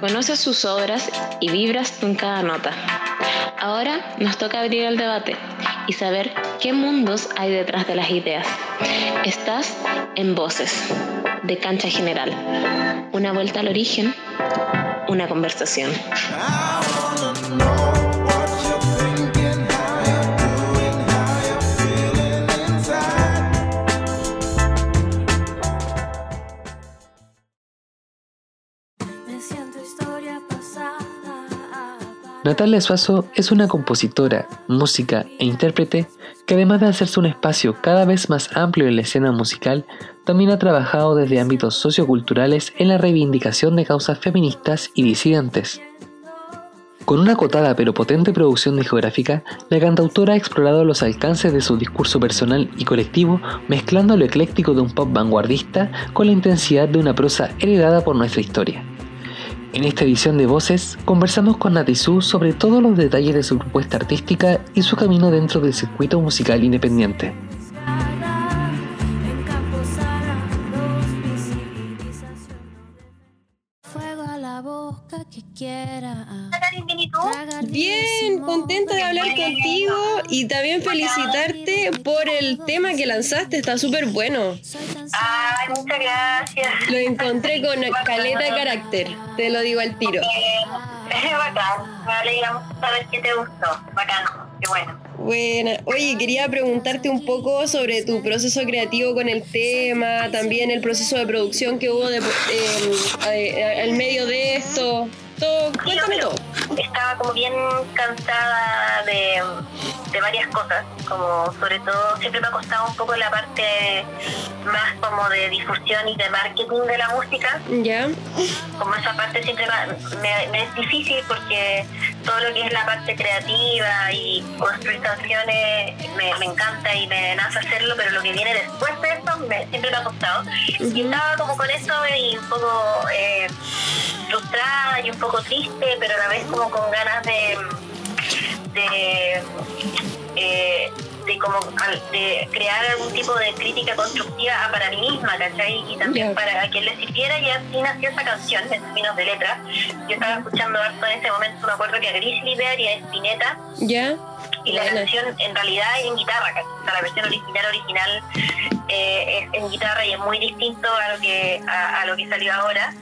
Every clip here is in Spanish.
Conoces sus obras y vibras con cada nota. Ahora nos toca abrir el debate y saber qué mundos hay detrás de las ideas. Estás en Voces, de Cancha General. Una vuelta al origen, una conversación. Natalia Suazo es una compositora, música e intérprete que además de hacerse un espacio cada vez más amplio en la escena musical, también ha trabajado desde ámbitos socioculturales en la reivindicación de causas feministas y disidentes. Con una acotada pero potente producción discográfica, la cantautora ha explorado los alcances de su discurso personal y colectivo, mezclando lo ecléctico de un pop vanguardista con la intensidad de una prosa heredada por nuestra historia. En esta edición de Voces conversamos con Natizú sobre todos los detalles de su propuesta artística y su camino dentro del circuito musical independiente. Contigo y también felicitarte por el tema que lanzaste, está súper bueno. Ay, muchas gracias. Lo encontré con caleta de carácter, te lo digo al tiro. Es bacán, me alegra saber que te gustó, bacán, qué bueno. Buena. Oye, quería preguntarte un poco sobre tu proceso creativo con el tema, también el proceso de producción que hubo de, eh, al medio de esto. Todo, cuéntame todo. Estaba como bien cansada de, de varias cosas, como sobre todo siempre me ha costado un poco la parte más como de difusión y de marketing de la música. Ya. Como esa parte siempre me, me es difícil porque todo lo que es la parte creativa y construir canciones me, me, encanta y me nace hacerlo, pero lo que viene después de eso me, siempre me ha costado. Y estaba como con eso y un poco eh, frustrada y un poco triste, pero a la vez como con ganas de, de eh, de como de crear algún tipo de crítica constructiva para mí misma, ¿cachai? Y también para quien le sirviera y así nació esa canción en términos de letra. Yo estaba escuchando harto en ese momento, me acuerdo que a Grizzly Bear y a Spinetta. Ya. Y la canción en realidad es en guitarra, o sea, la versión original original eh, es en guitarra y es muy distinto a lo que a, lo que salió ahora.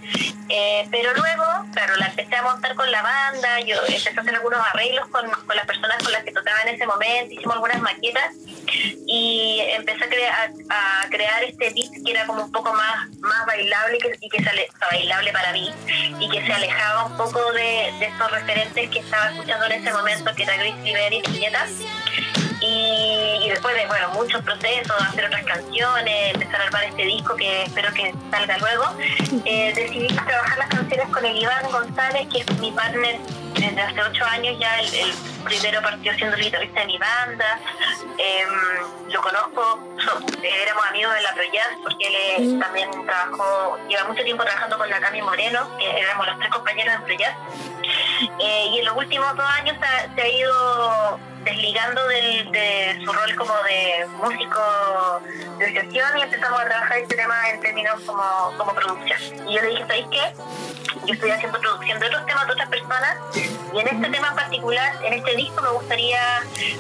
Eh, pero luego, claro, la empecé a montar con la banda, yo empecé a hacer algunos arreglos con, con las personas con las que tocaba en ese momento, hicimos algunas maquetas y empecé a, crear a crear este beat que era como un poco más, más bailable que, y que se bailable para mí y que se alejaba un poco de, de estos referentes que estaba escuchando en ese momento, que era Grizzly Y y, después de bueno muchos procesos, hacer otras canciones, empezar a armar este disco que espero que salga luego, eh, decidí trabajar las canciones con el Iván González, que es mi partner desde hace ocho años ya, el, primero partió siendo el guitarrista de mi banda, em, lo conozco, éramos amigos de la Proyaz porque él también trabajó, lleva mucho tiempo trabajando con la Cami Moreno, que éramos los tres compañeros de Proyaz, eh, y en los últimos dos años se ha ido desligando de su rol como de músico de sesión y empezamos a trabajar este tema en términos como, como producción. Y yo le dije, ¿sabéis qué? Yo estoy haciendo producción de otros temas de otras personas y en este tema en particular, en este disco me gustaría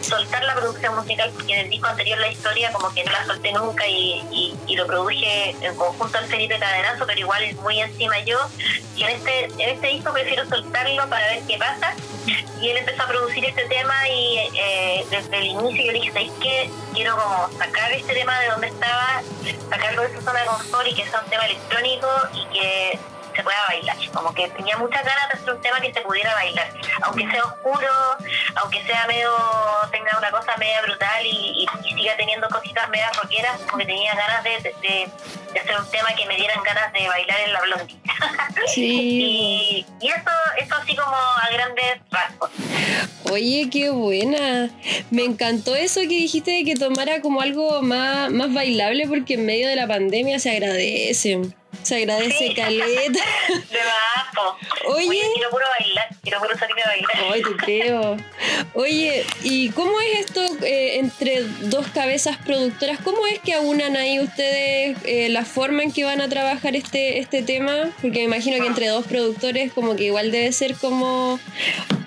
soltar la producción musical porque en el disco anterior la historia como que no la solté nunca y, y, lo produje en conjunto al Felipe Cadenazo, pero igual es muy encima yo. Y en este, en este disco prefiero soltarlo para ver qué pasa. Y él empezó a producir este tema y eh, desde el inicio yo le dije, ¿sabes qué? Quiero como sacar este tema de donde estaba, sacarlo de su zona de confort y que sea un tema electrónico y que se pueda bailar. Como que tenía muchas ganas de hacer un tema que se pudiera bailar. Aunque sea oscuro, aunque sea medio, tenga una cosa media brutal y, siga teniendo cositas medio rockeras, porque tenía ganas de, hacer un tema que me dieran ganas de bailar en la blondie. Sí. y, eso, eso así como a grandes rasgos. Oye, qué buena. Me encantó eso que dijiste de que tomara como algo más, más bailable porque en medio de la pandemia se agradece. Se agradece caleta. De más, Oye. quiero puro bailar, quiero puro salir a bailar. Ay, te creo. Oye, ¿y cómo es esto eh, entre dos cabezas productoras? ¿Cómo es que aunan ahí ustedes eh, la forma en que van a trabajar este, este tema? Porque me imagino que entre dos productores como que igual debe ser como...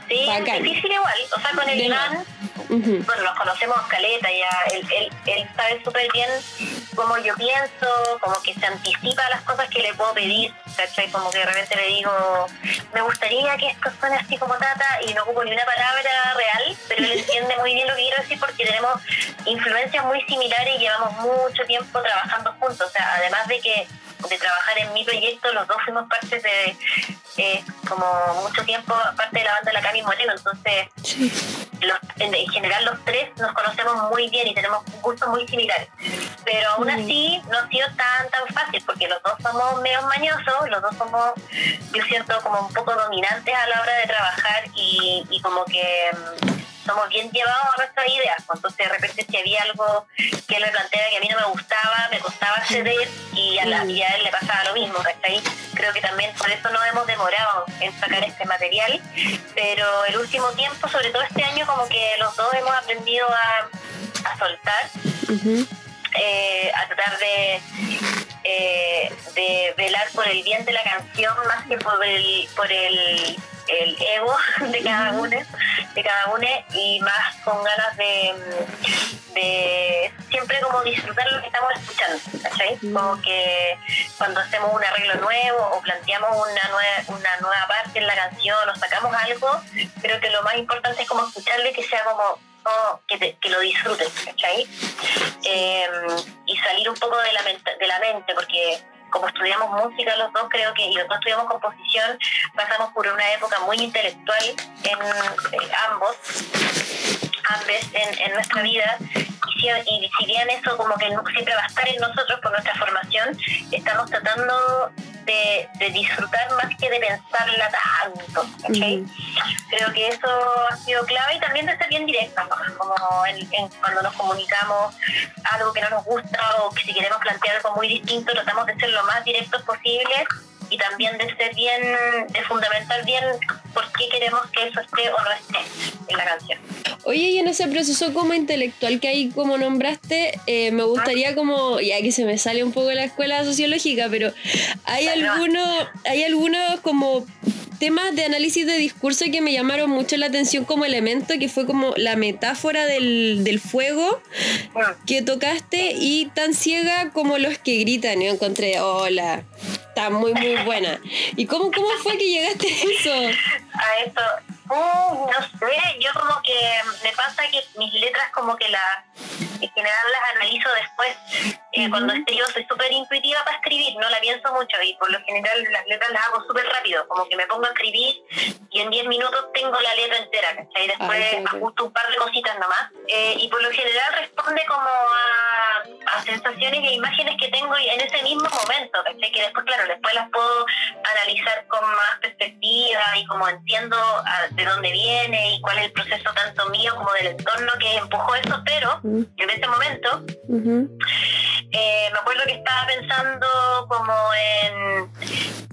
Sí, es difícil igual. O sea, con el Iván bueno, nos conocemos caleta, ya él, él, él sabe súper bien cómo yo pienso, como que se anticipa a las cosas que le puedo pedir, ¿cachai? Como que de repente le digo, me gustaría que esto suene así como tata y no ocupo ni una palabra real, pero él entiende muy bien lo que quiero decir porque tenemos influencias muy similares y llevamos mucho tiempo trabajando juntos, o sea, además de que de trabajar en mi proyecto, los dos fuimos parte de, eh, como mucho tiempo, parte de la banda de la Cami Moreno, entonces los, en, general los tres nos conocemos muy bien y tenemos gustos muy similares, pero aún así no ha sido tan tan fácil porque los dos somos medio mañosos, los dos somos, yo siento, como un poco dominantes a la hora de trabajar y, y como que mm, somos bien llevados a nuestras ideas. Pues, entonces, de repente, si había algo que él me plantea que a mí no me gustaba, me costaba ceder y a, la, y a él le pasaba lo mismo, ¿cachai? Creo que también por eso nos hemos demorado en sacar este material, pero el último tiempo, sobre todo este año, como que los dos hemos aprendido a, soltar. Eh, a tratar de, eh, de velar por el bien de la canción más que por el, por el el ego de cada uno, de cada uno y más con ganas de, de siempre como disfrutar lo que estamos escuchando, ¿cachai? Como que cuando hacemos un arreglo nuevo o planteamos una nueva, una nueva parte en la canción o sacamos algo, creo que lo más importante es como escucharle que sea como que, que, lo disfruten, ¿cachai? Em, y salir un poco de la, de la mente, porque como estudiamos música los dos, creo que, y los dos estudiamos composición, pasamos por una época muy intelectual en eh, ambos, ambos en, en, nuestra vida, y y si bien eso como que siempre va a estar en nosotros por nuestra formación, estamos tratando de, disfrutar más que de pensarla tanto. Creo que eso ha sido clave y también de ser bien directa, como cuando nos comunicamos algo que no nos gusta o que si queremos plantear algo muy distinto, tratamos de ser lo más directos posible y también de ser bien, de fundamentar bien por qué queremos que eso esté o no esté en la canción. Oye, y en ese proceso como intelectual que ahí como nombraste, eh, me gustaría como, ya que se me sale un poco de la escuela sociológica, pero hay algunos, hay algunos como temas de análisis de discurso que me llamaron mucho la atención como elemento, que fue como la metáfora del, del fuego que tocaste y tan ciega como los que gritan. Yo encontré, hola, muy, muy buena. ¿Y cómo, cómo fue que llegaste a eso? A eso, uh, no sé, yo como que me pasa que mis letras como que las en general las analizo después. Eh, cuando escribo soy súper intuitiva para escribir, no la pienso mucho y por lo general las letras las hago súper rápido, como que me pongo a escribir y en 10 minutos tengo la letra entera, ¿cachai? Después ajusto un par de cositas nomás. Eh, y por lo general responde como a, a, sensaciones e imágenes que tengo en ese mismo momento, ¿cachai? Que después, claro, después las puedo analizar con más perspectiva y como entiendo de dónde viene y cuál es el proceso tanto mío como del entorno que empujó eso, pero en ese momento eh, me acuerdo que estaba pensando como en,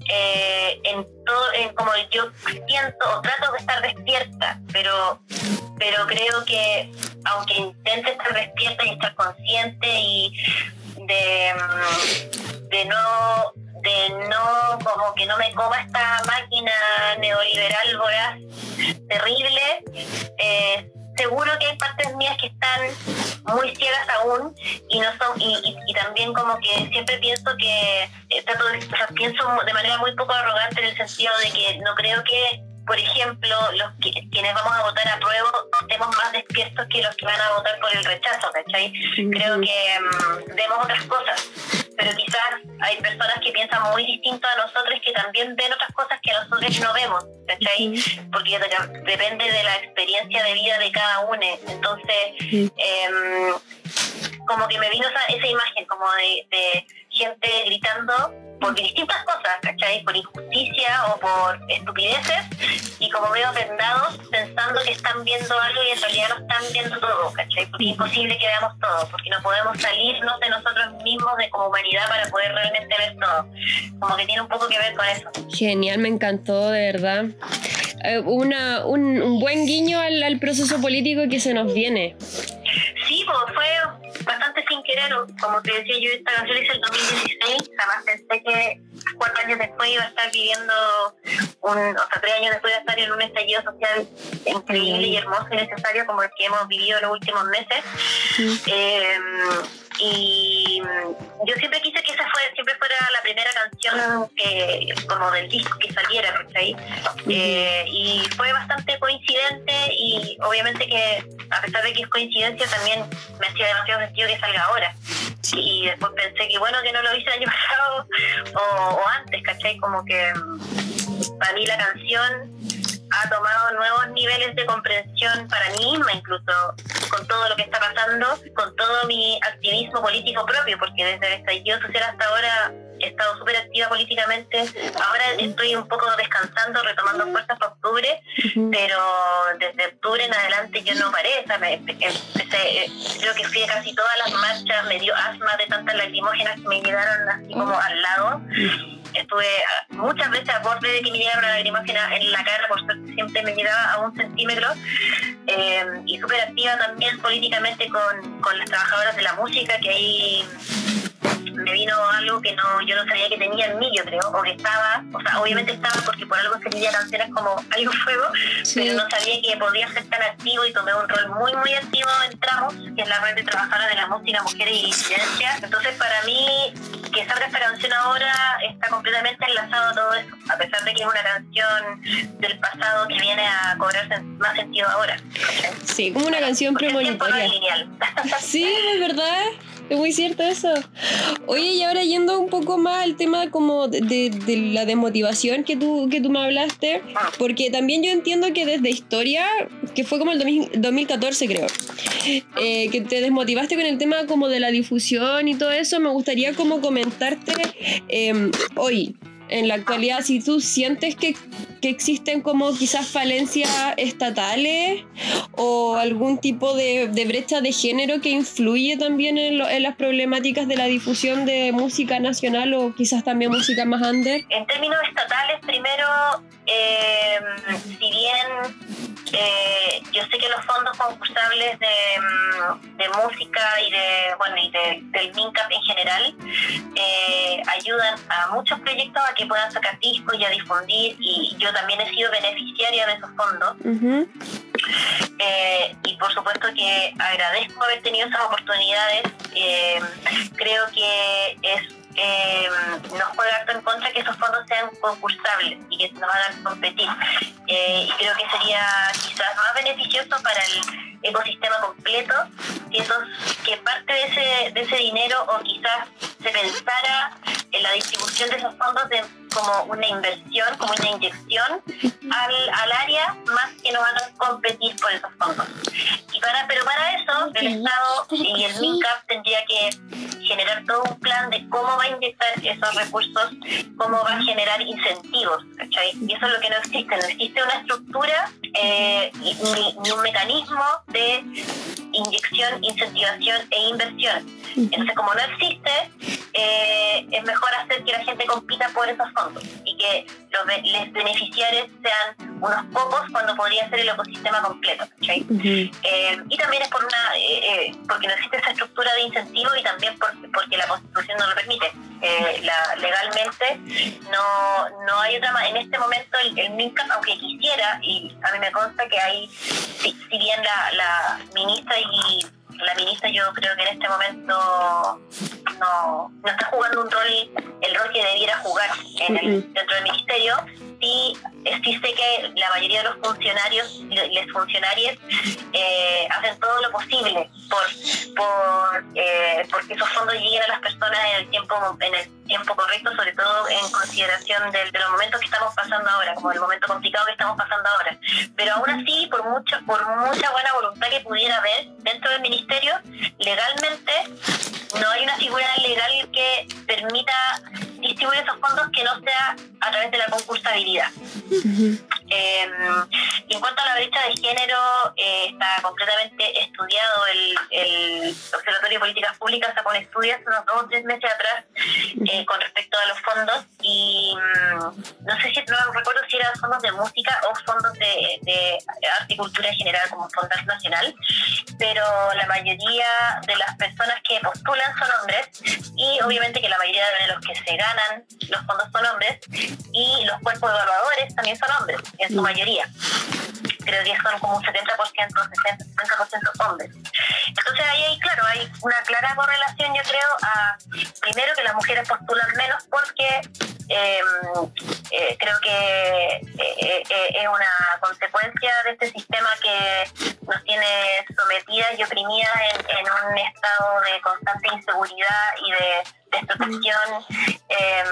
eh, en todo, en como yo siento o trato de estar despierta, pero, pero creo que aunque intente estar despierta y estar consciente y de, de no de no como que no me coma esta máquina neoliberal voraz terrible eh, seguro que hay partes mías que están muy ciegas aún y no son y, y, también como que siempre pienso que eh, trato de, pienso de manera muy poco arrogante en el sentido de que no creo que por ejemplo, los que, quienes vamos a votar a prueba estemos más despiertos que los que van a votar por el rechazo, ¿cachai? Creo que mm, vemos otras cosas, pero quizás hay personas que piensan muy distinto a nosotros que también ven otras cosas que nosotros no vemos, ¿cachai? Porque depende de la experiencia de vida de cada uno. Entonces, em, como que me vino esa, esa imagen como de, de gente gritando por distintas cosas, ¿cachai? Por injusticia o por estupideces y como veo vendados pensando que están viendo algo y en realidad no están viendo todo, ¿cachai? Porque es imposible que veamos todo, porque no podemos salirnos de nosotros mismos de como humanidad para poder realmente ver todo. Como que tiene un poco que ver con eso. Genial, me encantó, de verdad. Eh, una, un, un, buen guiño al, al proceso político que se nos viene. Sí, pues fue bastante sin querer, como te decía yo, esta canción hice el 2016, jamás pensé que cuatro años después iba a estar viviendo, un, o sea, tres años después iba a estar en un estallido social increíble y hermoso y necesario como el que hemos vivido en los últimos meses. Eh, y yo siempre quise que esa fue, siempre fuera la primera canción que, como del disco que saliera, ¿cachai? Eh, y fue bastante coincidente y obviamente que a pesar de que es coincidencia también me hacía demasiado sentido que salga ahora. Y después pensé que bueno que no lo hice el año pasado o, o antes, ¿cachai? Como que para mí la canción ha tomado nuevos niveles de comprensión para mí misma, incluso con todo lo que está pasando, con todo mi activismo político propio, porque desde el estallido social hasta ahora he estado súper activa políticamente. Ahora estoy un poco descansando, retomando fuerzas para octubre, pero desde octubre en adelante yo no paré. O sea, me empecé, creo que fui a casi todas las marchas, me dio asma de tantas lacrimógenas que me llegaron así como al lado estuve muchas veces a borde de que me llegara una lagrimógena en la cara, por suerte siempre me llegaba a un centímetro, eh, y súper activa también políticamente con, con las trabajadoras de la música, que ahí me vino algo que no yo no sabía que tenía en mí, yo creo, o que estaba, o sea, obviamente estaba porque por algo escribía canciones como Algo Fuego, pero no sabía que podía ser tan activo y tomé un rol muy, muy activo en Tramos, que es la red de trabajadoras de la música, mujeres y disidencias. Entonces, para mí, que salga esta canción ahora está completamente enlazado a todo eso, a pesar de que es una canción del pasado que viene a cobrarse más sentido ahora. Sí, como una canción premonitoria. sí, es verdad. Es muy cierto eso. Oye, y ahora yendo un poco más al tema como de, de, la desmotivación que tú, que tú me hablaste, porque también yo entiendo que desde historia, que fue como el 2014 creo, eh, que te desmotivaste con el tema como de la difusión y todo eso, me gustaría como comentarte eh, hoy, en la actualidad, si tú sientes que, que, existen como quizás falencias estatales o algún tipo de, de brecha de género que influye también en, lo, en, las problemáticas de la difusión de música nacional o quizás también música más under? En términos estatales, primero, eh, si bien eh, yo sé que los fondos concursables de, mm, de, música y de bueno y de, del MINCAP en general eh, ayudan a muchos proyectos a que puedan sacar discos y a difundir y yo también he sido beneficiaria de esos fondos. Eh, y por supuesto que agradezco haber tenido esas oportunidades. Eh, creo que es eh, nos juega harto en contra que esos fondos sean concursables y que nos hagan competir. Eh, y creo que sería quizás más beneficioso para el ecosistema completo que, esos, que parte de ese, de ese dinero o quizás se pensara en la distribución de esos fondos de, como una inversión, como una inyección al, al área, más que nos hagan competir por esos fondos. Y para, pero para eso, el Estado y el MINCAP tendría que generar todo un plan de cómo va a inyectar esos recursos, cómo va a generar incentivos, ¿cachai? Y eso es lo que no existe, no existe una estructura eh, ni, ni un mecanismo de inyección, incentivación e inversión. Entonces, como no existe, eh, es mejor hacer que la gente compita por esos fondos y que los les beneficiarios sean unos pocos cuando podría ser el ecosistema completo. ¿sí? Uh -huh. eh, y también es por una eh, porque no existe esa estructura de incentivo y también por, porque la Constitución no lo permite. Eh, la, legalmente no, no hay otra en este momento el, el MINCAP, aunque quisiera, y a mí me consta que hay, si, si bien la, la ministra y la ministra yo creo que en este momento no, no está jugando un rol, el rol que debiera jugar en el, dentro del ministerio, sí, sí sé que la mayoría de los funcionarios, les funcionarios, eh, hacen todo lo posible por, por eh, porque esos fondos lleguen a las personas en el tiempo en el tiempo correcto, sobre todo en consideración de, de los momentos que estamos pasando ahora, como el momento complicado que estamos pasando ahora. Pero aún así, por mucho, por mucha buena voluntad que pudiera haber dentro del ministerio, legalmente no hay una figura legal que permita distribuir esos que no sea a través de la concursabilidad. Y en cuanto a la brecha de género, eh, está completamente estudiado. El, el, Observatorio de Políticas Públicas sacó un estudio hace unos dos o tres meses atrás eh, con respecto a los fondos y mm, no sé si, no recuerdo si eran fondos de música o fondos de, de arte y cultura en general como Fondos Nacional, pero la mayoría de las personas que postulan son hombres y obviamente que la mayoría de los que se ganan los fondos son hombres y los cuerpos evaluadores también son hombres en su mayoría. Creo que son como un 70%, 60% hombres. Entonces ahí hay, claro, hay una clara correlación, yo creo, a primero que las mujeres postulan menos porque em, eh, creo que eh, eh, es una consecuencia de este sistema que nos tiene sometidas y oprimidas en, un estado de constante inseguridad y de desprotección eh,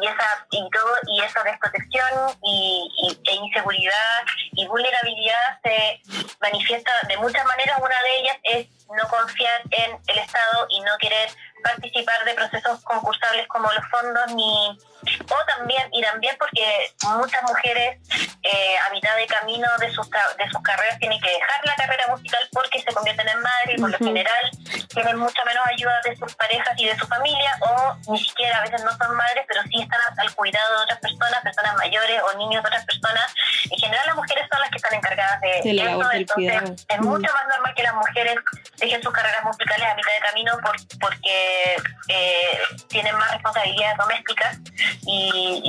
y esa y todo y esa desprotección y, e inseguridad y vulnerabilidad se manifiesta de muchas maneras. Una de ellas es no confiar en el Estado y no querer participar de procesos concursables como los fondos ni o también y también porque muchas mujeres eh, a mitad de camino de sus de sus carreras tienen que dejar la carrera musical porque se convierten en madres y por lo general tienen mucha menos ayuda de sus parejas y de su familia o ni siquiera a veces no son madres pero sí están al cuidado de otras personas personas mayores o niños de otras personas. En general las mujeres son las que están encargadas de eso entonces es mucho más normal que las mujeres dejen sus carreras musicales a mitad de camino por, porque eh, tienen más responsabilidades domésticas y,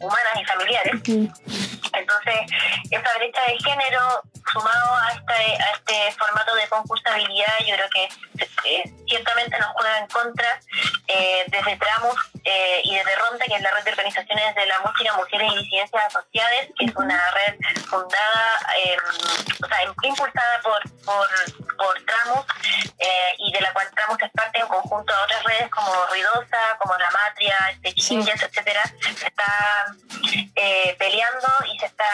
humanas y familiares. Entonces, esa brecha de género, sumado a este, a este formato de concursabilidad, yo creo que eh, ciertamente nos juega en contra eh, desde Tramos eh, y desde Ronda, que es la red de organizaciones de la música, mujeres y disidencias asociadas, que es una red fundada, o sea, impulsada por, por, por Tramos y de la cual Tramos es parte en conjunto a otras redes como Ruidosa, como La Matria, este, Chingas, etcétera, está peleando y se está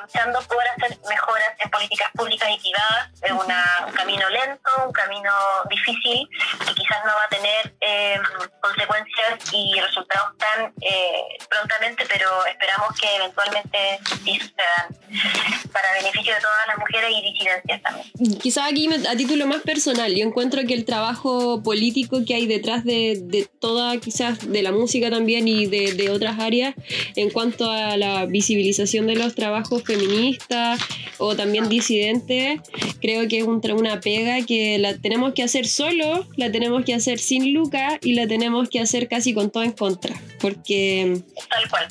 luchando por hacer mejoras en políticas públicas y privadas. Es un camino lento, un camino difícil que quizás no va a tener eh, consecuencias y resultados tan eh, prontamente, pero esperamos que eventualmente sí sucedan para beneficio de todas las mujeres y disidencias también. Quizás aquí a título más personal, yo encuentro que el trabajo político que hay detrás de, de toda, quizás de la música también y de, de otras áreas en cuanto a la visibilización de los trabajos feministas o también disidentes, creo que es una pega que la tenemos que hacer solo, la tenemos que hacer sin Luca y la tenemos que hacer casi con todo en contra. Porque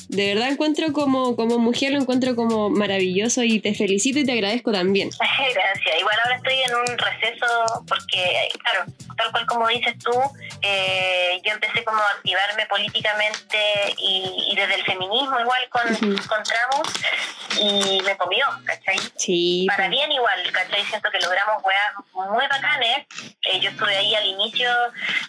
de verdad encuentro como, como mujer, lo encuentro como maravilloso y te felicito y te agradezco también. Gracias. Igual ahora estoy en un receso porque, claro, tal cual como dices tú, eh, yo empecé como a activarme políticamente y, desde el feminismo igual con, con Tramos y me comió, ¿cachai? Sí. Para bien igual, ¿cachai? Siento que logramos weas muy bacanes. Eh, yo estuve ahí al inicio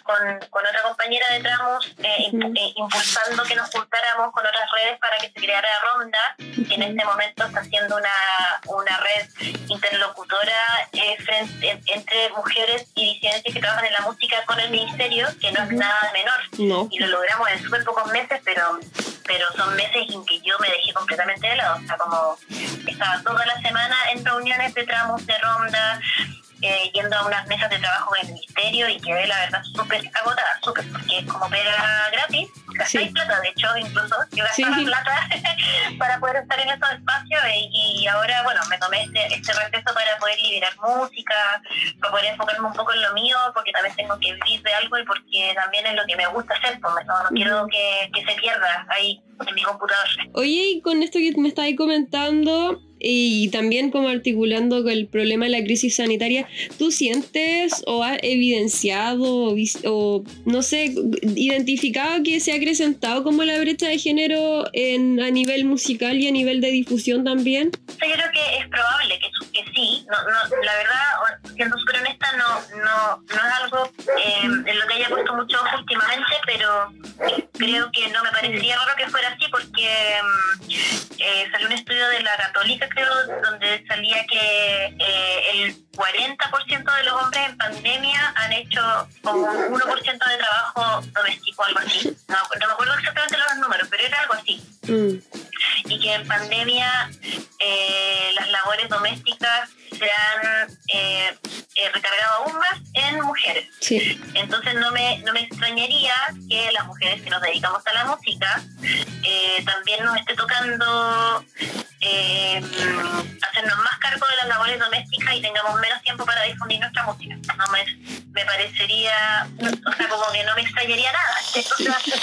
con, con otra compañera de Tramos eh, eh, impulsando que nos juntáramos con otras redes para que se creara Ronda, que en este momento está haciendo una, una red interlocutora frente, entre mujeres y disidencias que trabajan en la música con el ministerio, que no es nada menor. Y lo logramos en súper pocos meses, pero pero son meses en que yo me dejé completamente de lado. O sea, como estaba toda la semana en reuniones de tramos de ronda, eh, yendo a unas mesas de trabajo en el ministerio y quedé, la verdad, súper agotada, súper, porque es como pega gratis, gastáis plata, de hecho, incluso yo gastaba plata para poder estar en estos espacios y, ahora, bueno, me tomé este, este receso para poder liberar música, para poder enfocarme un poco en lo mío, porque también tengo que vivir de algo y porque también es lo que me gusta hacer, pues, no, no quiero que, que se pierda ahí en mi computador. Oye, y con esto que me estáis comentando, y también como articulando con el problema de la crisis sanitaria, ¿tú sientes o has evidenciado o, no sé, identificado que se ha acrecentado como la brecha de género en, a nivel musical y a nivel de difusión también? Yo creo que es probable que, sí. No, no, la verdad, siendo súper honesta, no, no, no es algo eh, en lo que haya puesto mucho ojo últimamente, pero creo que no me parecería raro que fuera así porque mm, eh, salió un estudio de la Católica donde salía que eh, el 40% de los hombres en pandemia han hecho como un 1% de trabajo doméstico, algo así. No, me acuerdo exactamente los números, pero era Mm. y que en pandemia eh, las labores domésticas se han eh, eh, recargado aún más en mujeres. Sí. Entonces no me, no me extrañaría que las mujeres que nos dedicamos a la música eh, también nos esté tocando eh, hacernos más cargo de las labores domésticas y tengamos menos tiempo para difundir nuestra música. No me, me parecería, o sea, como que no me extrañaría nada. Entonces,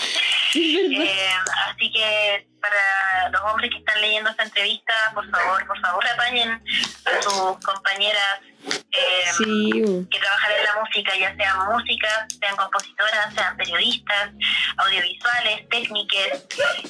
eh, así que para los hombres que están leyendo esta entrevista, por favor, por favor, apañen a sus compañeras eh, Sí. que trabajan en la música, ya sean músicas, sean compositoras, sean periodistas, audiovisuales, técnicas,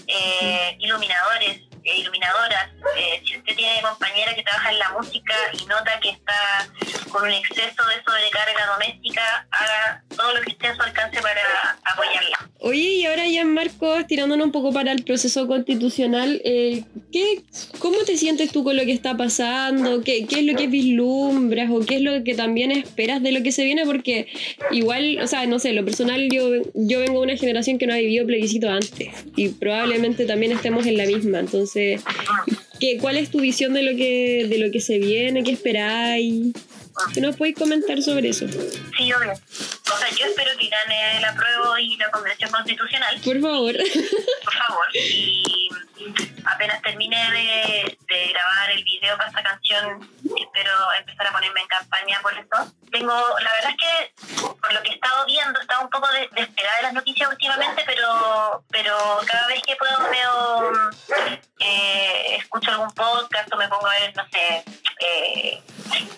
eh, iluminadores, eh, iluminadoras. Eh, si usted tiene compañera que trabaja en la música y nota que está con un exceso de sobrecarga doméstica, haga todo lo que esté a su alcance para apoyarla. Oye, y ahora ya Marcos, tirándonos un poco para el proceso constitucional, eh, ¿qué, ¿cómo te sientes tú con lo que está pasando? ¿Qué, ¿Qué es lo que vislumbras o qué es lo que también esperas de lo que se viene? Porque igual, o sea, no sé, lo personal, yo, yo vengo de una generación que no ha vivido plebiscito antes y probablemente también estemos en la misma. Entonces, ¿qué, ¿cuál es tu visión de lo que, de lo que se viene? ¿Qué esperáis? ¿Qué nos podéis comentar sobre eso? Sí, obvio. O sea, yo espero que gane la prueba y la Convención Constitucional. Por favor. por favor. Y apenas termine de, de grabar el video para esta canción, espero empezar a ponerme en campaña por eso. Tengo, la verdad es que por lo que he estado viendo, estaba un poco de- desesperada de las noticias últimamente, pero, pero cada vez que puedo veo, eh, escucho algún podcast o me pongo a ver, no sé, eh,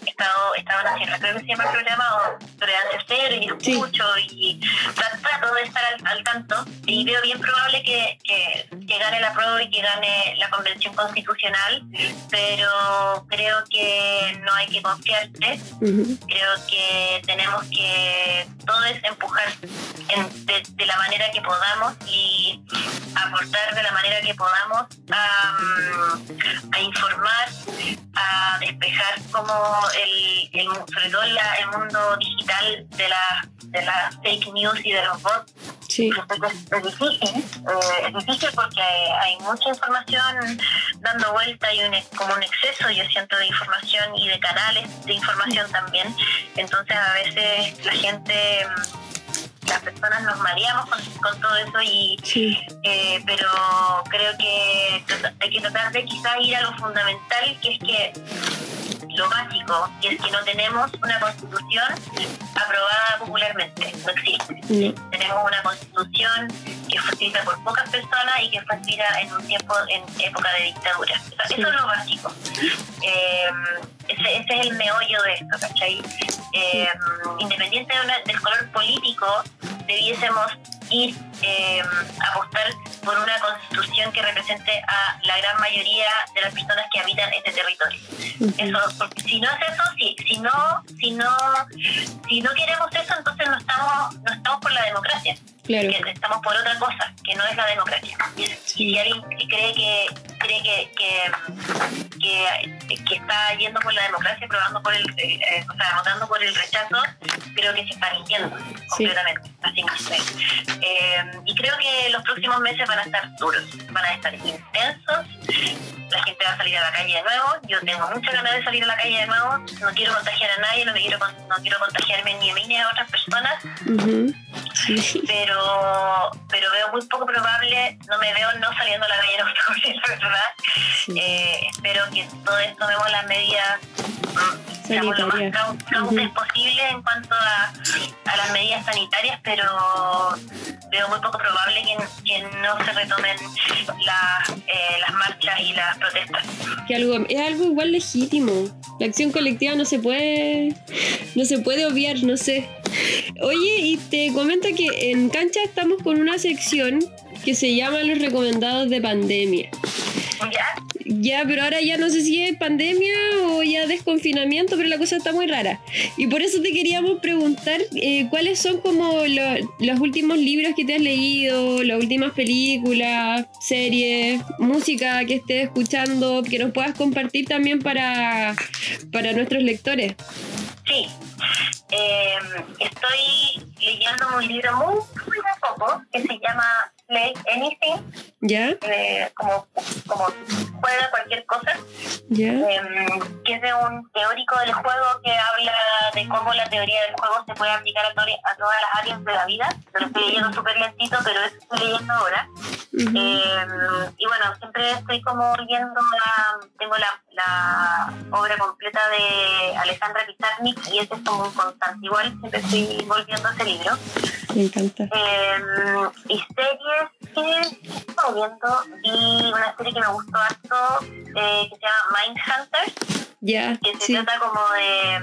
he estado, estaban haciendo, creo que se llama el programa, o Tolerancia Cero, y Sí. escucho y tra- trato de estar al, al tanto y veo bien probable que, que, que gane la prueba y que gane la convención constitucional, pero creo que no hay que confiarse, creo que tenemos que todos empujar en- de, de la manera que podamos y aportar de la manera que podamos a, mm, a informar, a despejar como el, el sobre todo la- el mundo digital de la de las fake news y de los bots Sí. es, es difícil, eh, es difícil porque hay, mucha información dando vuelta y un, como un exceso, yo siento, de información y de canales de información también. Entonces a veces la gente, mm, las personas nos mareamos con, con todo eso y Sí. eh, pero creo que hay que tratar de quizás ir a lo fundamental, que es que lo básico, que es que no tenemos una constitución aprobada popularmente, no existe. Tenemos una constitución que fue escrita por pocas personas y que fue escrita en un tiempo, en época de dictadura. O sea, Sí. Eso es lo básico. Eh, ese, ese es el meollo de esto, ¿cachai? Eh, independiente de una- del color político, debiésemos ir eh, apostar por una constitución que represente a la gran mayoría de las personas que habitan este territorio. Eso, porque si no es eso, si, si no, si no, si no queremos eso, entonces no estamos, no estamos por la democracia, Claro. que estamos por otra cosa, que no es la democracia. Y si alguien cree que cree que, que, que, que está yendo por la democracia, probando por el, eh, eh, o sea, votando por el rechazo, creo que se está mintiendo completamente. Así mismo. Eh, y creo que los próximos meses van a estar duros, van a estar intensos. La gente va a salir a la calle de nuevo. Yo tengo muchas ganas de salir a la calle de nuevo. No quiero contagiar a nadie, no, me quiero, no quiero contagiarme ni a mí ni a otras personas. Sí. pero pero veo muy poco probable, no me veo no saliendo a la calle octubre, la verdad. Sí. Eh, espero que todos tomemos las medidas, mm, seamos lo más Sanitarias. cau- cautes posible en cuanto a, a las medidas sanitarias, pero veo muy poco probable que, que no se retomen las, eh, las marchas y las protestas. que algo es algo igual legítimo. La acción colectiva no se puede no se puede obviar, no sé. Oye, y te comento que en cancha estamos con una sección que se llama los recomendados de pandemia. ¿Ya? Ya, pero ahora ya no sé si es pandemia o ya desconfinamiento, pero la cosa está muy rara. Y por eso te queríamos preguntar eh, cuáles son como lo- los últimos libros que te has leído, las últimas películas, series, música que estés escuchando, que nos puedas compartir también para, para nuestros lectores. Sí, eh, estoy leyendo un libro muy, muy de poco que se llama Play Anything ¿Ya? eh, como, como juega cualquier cosa, ¿Ya? em, que es de un teórico del juego que habla de cómo la teoría del juego se puede aplicar a, to- a todas las áreas de la vida. Lo estoy leyendo súper lentito, pero eso estoy leyendo ahora. Ujú. Eh, y bueno, siempre estoy como leyendo la, tengo la, la obra completa de Alejandra Pizarnik y ese es como un constante. Igual siempre estoy volviendo a ese libro. Me encanta. Eh, y series que estoy viendo, vi una serie que me gustó harto eh, que se llama Mindhunter, Ya, que se sí. trata como de,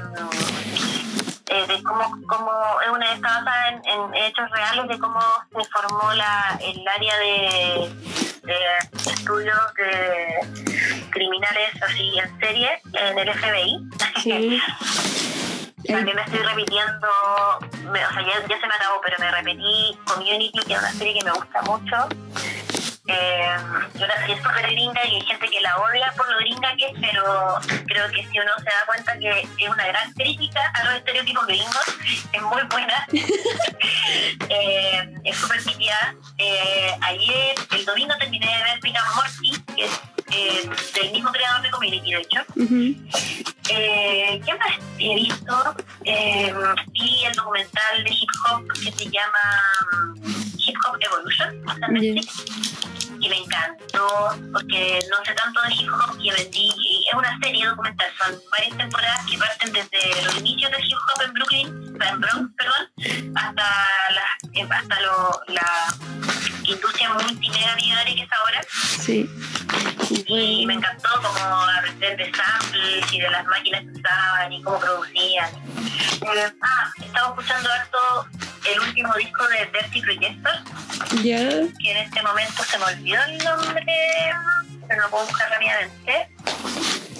eh, de cómo, cómo es una está basada en, en hechos reales de cómo se formó la, el área de, de estudios de criminales así en serie en el FBI. Sí. También me estoy repitiendo, me- o sea, ya, ya se me acabó, pero me repetí Community, que es una serie que me gusta mucho. Eh, es una serie súper gringa y hay gente que la odia por lo gringa que es, pero creo que si uno se da cuenta que es una gran crítica a los estereotipos gringos, es muy buena. Eh, es súper tipiada. Eh, ayer, el domingo, terminé de ver and Morty, que es eh, del mismo creador de Community, de hecho. Eh, ¿Qué más he visto? Eh, vi el documental de hip hop que se llama mm, Hip Hop Evolution. Netflix, y me encantó porque no sé tanto de hip hop y vendí y es una serie documental son varias temporadas que parten desde los inicios del hip hop en Brooklyn en Bronx perdón hasta la, eh, hasta lo, la industria multimega millonaria que es ahora Sí. y me encantó como aprender de samples y de las máquinas que usaban y cómo producían. Eh, ah, estaba escuchando harto el último disco de Dirty Register, Ya. que en este momento se me olvidó el nombre, pero lo puedo buscar rápidamente.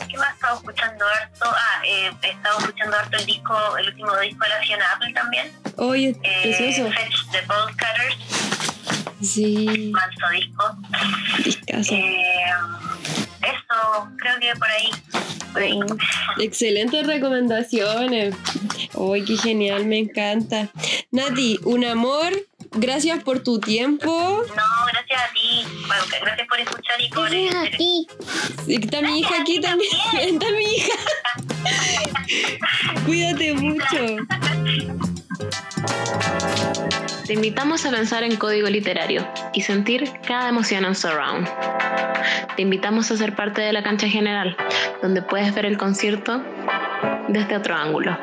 ¿Qué más estaba escuchando harto? Ah, eh, he estado escuchando harto el disco, el último disco de la Fiona Apple también. Oye, Eh, precioso. Fetch the Bolt Cutters, Sí. manso disco. Discaso. Eh, eso, creo que por ahí. Excelentes recomendaciones. Uy, qué genial, me encanta. Nati, un amor. Gracias por tu tiempo. No, gracias a ti. Bueno, gracias por escuchar y por... Gracias a ti. Sí, Está mi hija aquí también. Está mi hija. Cuídate mucho. Te invitamos a pensar en código literario y sentir cada emoción en Surround. Te invitamos a ser parte de la cancha general, donde puedes ver el concierto desde otro ángulo.